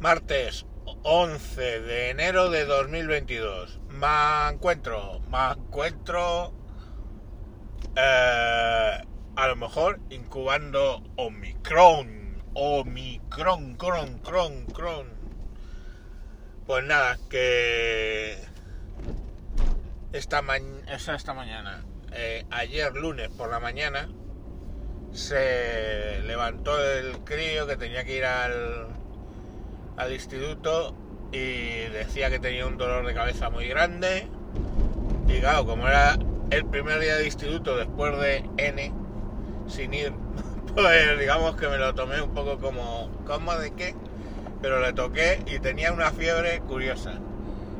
Martes 11 de enero de 2022. Me encuentro, me encuentro eh, a lo mejor incubando Omicron. Omicron, cron, cron, cron. Pues nada, que esta, ma esta mañana, eh, ayer lunes por la mañana, se levantó el crío que tenía que ir al, al instituto y decía que tenía un dolor de cabeza muy grande. Y claro, como era el primer día de instituto después de N, sin ir, pues digamos que me lo tomé un poco como, ¿cómo de qué? Pero le toqué y tenía una fiebre curiosa.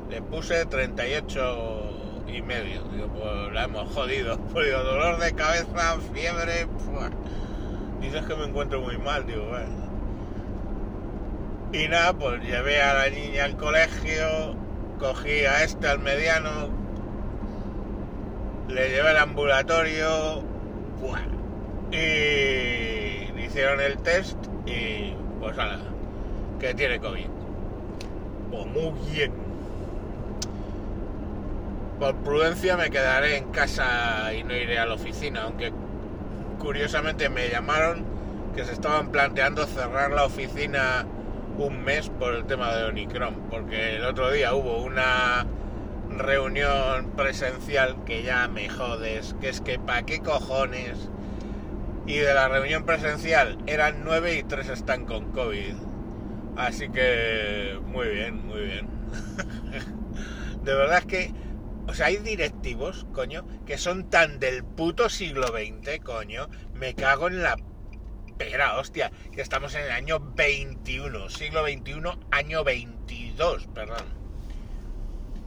Le puse 38 y medio. Digo, pues la hemos jodido. Pues dolor de cabeza, fiebre. Dices que me encuentro muy mal, digo. Y nada, pues llevé a la niña al colegio, cogí a este, al mediano, le llevé al ambulatorio, y le hicieron el test y pues nada, que tiene COVID. Pues muy bien. Por prudencia me quedaré en casa y no iré a la oficina, aunque curiosamente me llamaron que se estaban planteando cerrar la oficina un mes por el tema de Omicron, porque el otro día hubo una reunión presencial que ya me jodes, que es que pa' qué cojones. Y de la reunión presencial eran nueve y tres están con COVID. Así que muy bien, muy bien. de verdad es que, o sea, hay directivos, coño, que son tan del puto siglo XX, coño. Me cago en la pera, hostia, que estamos en el año 21, siglo XXI, año 22, perdón.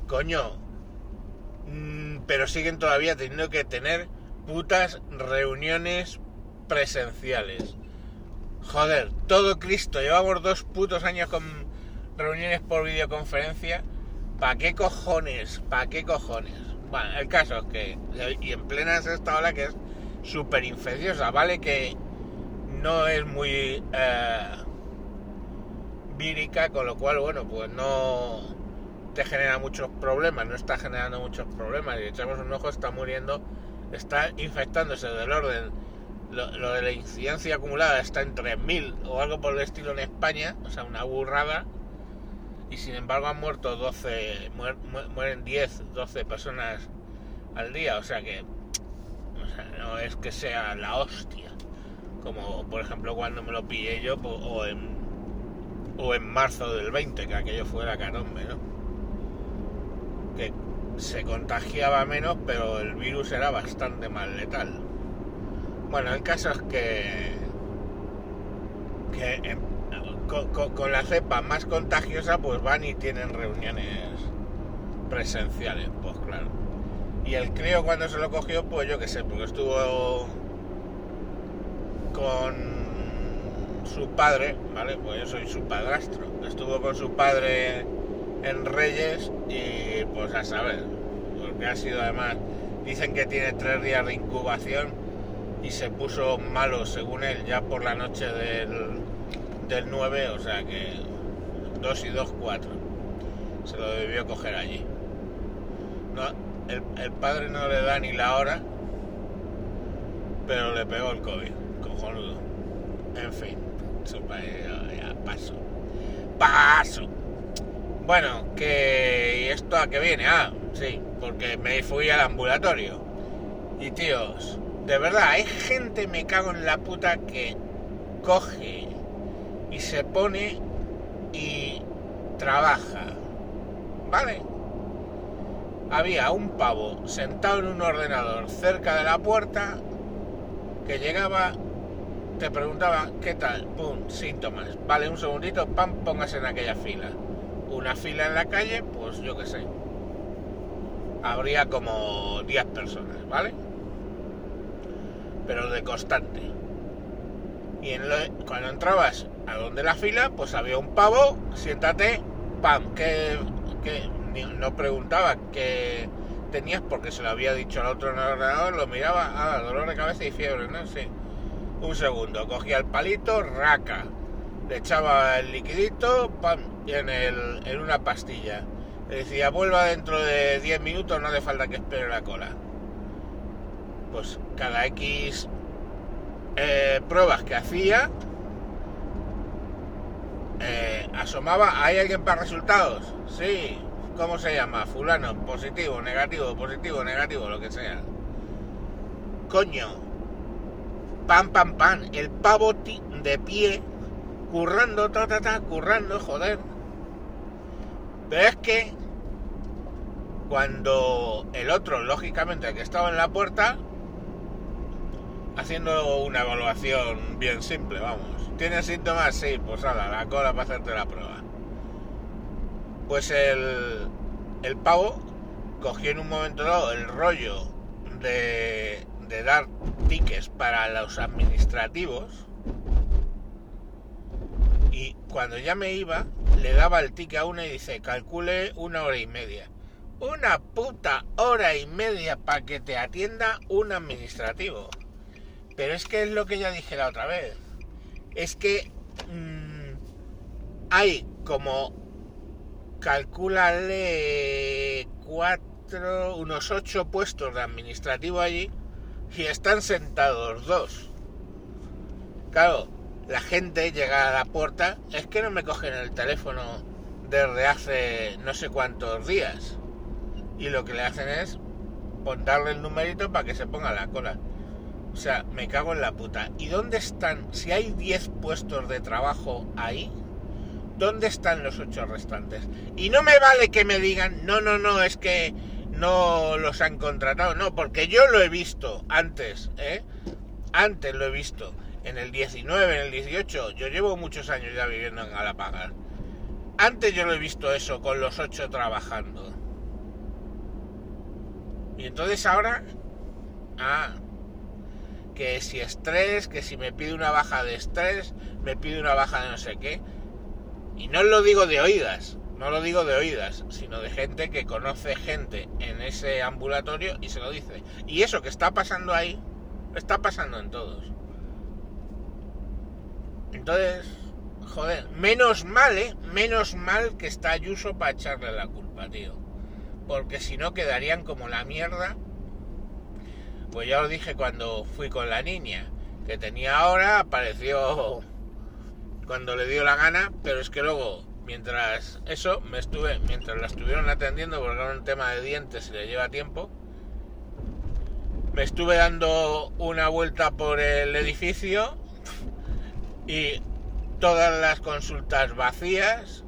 Coño, mm, pero siguen todavía teniendo que tener putas reuniones presenciales. Joder, todo Cristo, llevamos dos putos años con reuniones por videoconferencia. ¿Para qué cojones? ¿Para qué cojones? Bueno, el caso es que, y en plena esta ola que es súper infecciosa, ¿vale? Que no es muy eh, vírica, con lo cual, bueno, pues no te genera muchos problemas, no está generando muchos problemas. Y echamos un ojo, está muriendo, está infectándose del orden. Lo, de la incidencia acumulada está en 3.000 o algo por el estilo en España, o sea, una burrada. Y sin embargo han muerto 12, mueren 10, 12 personas al día, o sea que no es que sea la hostia como por ejemplo cuando me lo pillé yo o en, o en marzo del 20, que aquello fuera carombe, ¿no? Que se contagiaba menos, pero el virus era bastante más letal. Bueno, el caso es que, que em, con, la cepa más contagiosa, pues van y tienen reuniones presenciales, pues claro. Y el crío cuando se lo cogió, pues yo qué sé, porque estuvo con su padre, ¿vale? Pues yo soy su padrastro. Estuvo con su padre en Reyes y pues a saber, porque ha sido además, dicen que tiene tres días de incubación y se puso malo según él ya por la noche del, del 9, o sea que 2 y 2, 4. Se lo debió coger allí. El, el padre no le da ni la hora, pero le pegó el COVID. En fin, ya, paso. Paso. Bueno, que ¿y esto a qué viene? Ah, sí, porque me fui al ambulatorio. Y tíos, de verdad, hay gente, me cago en la puta, que coge y se pone y trabaja. ¿Vale? Había un pavo sentado en un ordenador cerca de la puerta que llegaba te preguntaba, ¿qué tal? Pum, síntomas. Vale, un segundito, pam, póngase en aquella fila. Una fila en la calle, pues yo qué sé. Habría como 10 personas, ¿vale? Pero de constante. Y en cuando entrabas a donde la fila, pues había un pavo, siéntate, pam, que, no preguntaba qué tenías porque se lo había dicho al otro ordenador, lo miraba, ah, dolor de cabeza y fiebre, no sé un segundo, cogía el palito, raca. le echaba el liquidito pam, en, el, en una pastilla. Le decía, vuelva dentro de 10 minutos, no hace falta que espere la cola. Pues cada X eh, pruebas que hacía, eh, asomaba, ¿hay alguien para resultados? Sí, ¿cómo se llama? Fulano, positivo, negativo, positivo, negativo, lo que sea. Coño, pam, pam, pam, el pavo de pie, currando, ta, ta, ta, currando, joder. Pero es que cuando el otro, lógicamente, que estaba en la puerta, haciendo una evaluación bien simple, vamos. ¿Tienes síntomas? Sí, pues ala, la cola para hacerte la prueba. Pues el, el pavo cogió en un momento dado el rollo de, de dar tickets para los administrativos y cuando ya me iba le daba el ticket a una y dice calcule una hora y media una puta hora y media para que te atienda un administrativo. Pero es que es lo que ya dije la otra vez. Es que mmm, hay como calculale cuatro unos ocho puestos de administrativo allí y están sentados dos. Claro, la gente llega a la puerta, es que no me cogen el teléfono desde hace no sé cuántos días. Y lo que le hacen es darle el numerito para que se ponga la cola. O sea, me cago en la puta. ¿Y dónde están? Si hay 10 puestos de trabajo ahí, ¿dónde están los 8 restantes? Y no me vale que me digan, no, no, no, es que no los han contratado, no, porque yo lo he visto antes, ¿eh? Antes lo he visto, en el 19, en el 18, yo llevo muchos años ya viviendo en Galapagar. Antes yo lo he visto eso, con los ocho trabajando. Y entonces ahora, ah, que si estrés, que si me pide una baja de estrés, me pide una baja de no sé qué. Y no lo digo de oídas, no lo digo de oídas, sino de gente que conoce gente en ese ambulatorio y se lo dice. Y eso que está pasando ahí, está pasando en todos. Entonces, joder, menos mal, ¿eh? Menos mal que está Ayuso para echarle la culpa, tío. Porque si no quedarían como la mierda. Pues ya lo dije cuando fui con la niña, que tenía ahora, apareció cuando le dio la gana, pero es que luego mientras eso me estuve mientras la estuvieron atendiendo porque era un tema de dientes y le lleva tiempo me estuve dando una vuelta por el edificio y todas las consultas vacías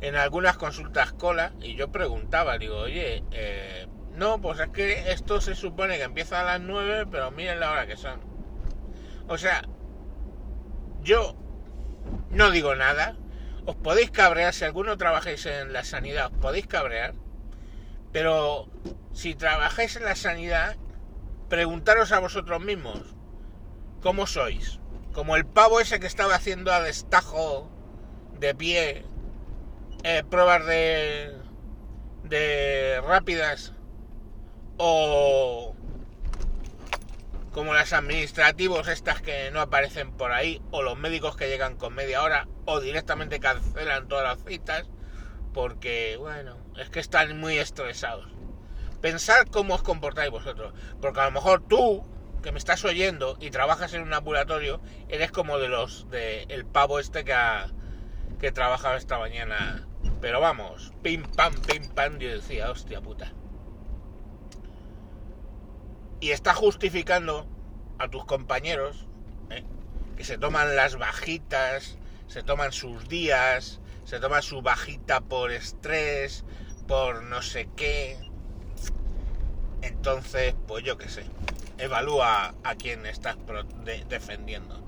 en algunas consultas cola y yo preguntaba digo oye eh, no pues es que esto se supone que empieza a las 9 pero miren la hora que son o sea yo no digo nada os podéis cabrear, si alguno trabajáis en la sanidad, os podéis cabrear, pero si trabajáis en la sanidad, preguntaros a vosotros mismos, ¿cómo sois? Como el pavo ese que estaba haciendo a destajo de pie eh, pruebas de, de rápidas o como las administrativos estas que no aparecen por ahí, o los médicos que llegan con media hora, o directamente cancelan todas las citas, porque, bueno, es que están muy estresados. Pensar cómo os comportáis vosotros, porque a lo mejor tú, que me estás oyendo y trabajas en un ambulatorio, eres como de los, de el pavo este que ha, que trabajaba esta mañana. Pero vamos, pim pam, pim pam, yo decía, hostia puta y está justificando a tus compañeros ¿eh? que se toman las bajitas, se toman sus días, se toman su bajita por estrés, por no sé qué. Entonces, pues yo qué sé, evalúa a quien estás defendiendo.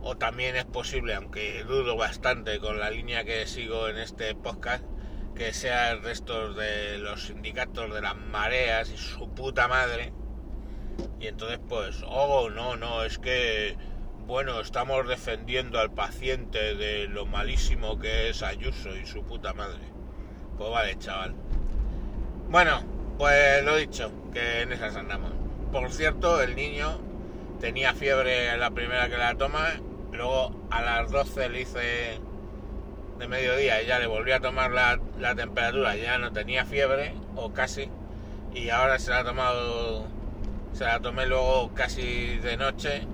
O también es posible, aunque dudo bastante con la línea que sigo en este podcast, que sea el resto de los sindicatos de las mareas y su puta madre, y entonces pues, oh, no, no, es que, bueno, estamos defendiendo al paciente de lo malísimo que es Ayuso y su puta madre. Pues vale, chaval. Bueno, pues lo dicho, que en esas andamos. Por cierto, el niño tenía fiebre la primera que la toma luego a las 12 le hice de mediodía y ya le volví a tomar la, la temperatura, ya no tenía fiebre, o casi, y ahora se la ha tomado, se la tomé luego casi de noche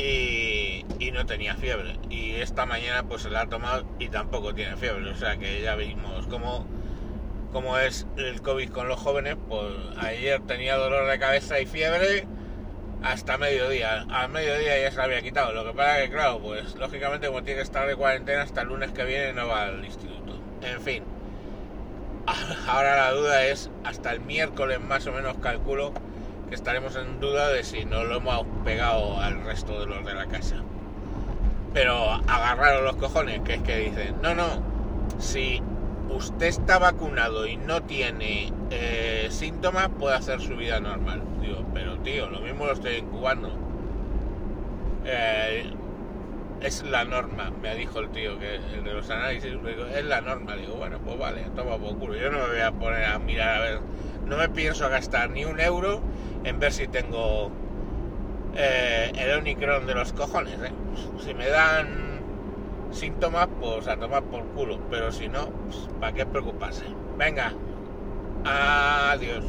y, y no tenía fiebre. Y esta mañana pues se la ha tomado y tampoco tiene fiebre, o sea que ya vimos cómo, cómo es el COVID con los jóvenes, pues ayer tenía dolor de cabeza y fiebre hasta mediodía. Al mediodía ya se la había quitado. Lo que pasa que, claro, pues lógicamente como tiene que estar de cuarentena hasta el lunes que viene no va al instituto. En fin. Ahora la duda es, hasta el miércoles más o menos calculo estaremos en duda de si no lo hemos pegado al resto de los de la casa. Pero agarraros los cojones, que es que dicen, no, no, si usted está vacunado y no tiene eh, síntomas, puede hacer su vida normal. Digo, pero tío, lo mismo lo estoy incubando. Eh, es la norma, me dijo el tío, que el de los análisis, es la norma. Digo, bueno, pues vale, toma por culo. Yo no me voy a poner a mirar a ver, no me pienso gastar ni un euro en ver si tengo eh, el Omicron de los cojones. ¿eh? Si me dan síntomas, pues a tomar por culo. Pero si no, pues, ¿para qué preocuparse? Venga, adiós.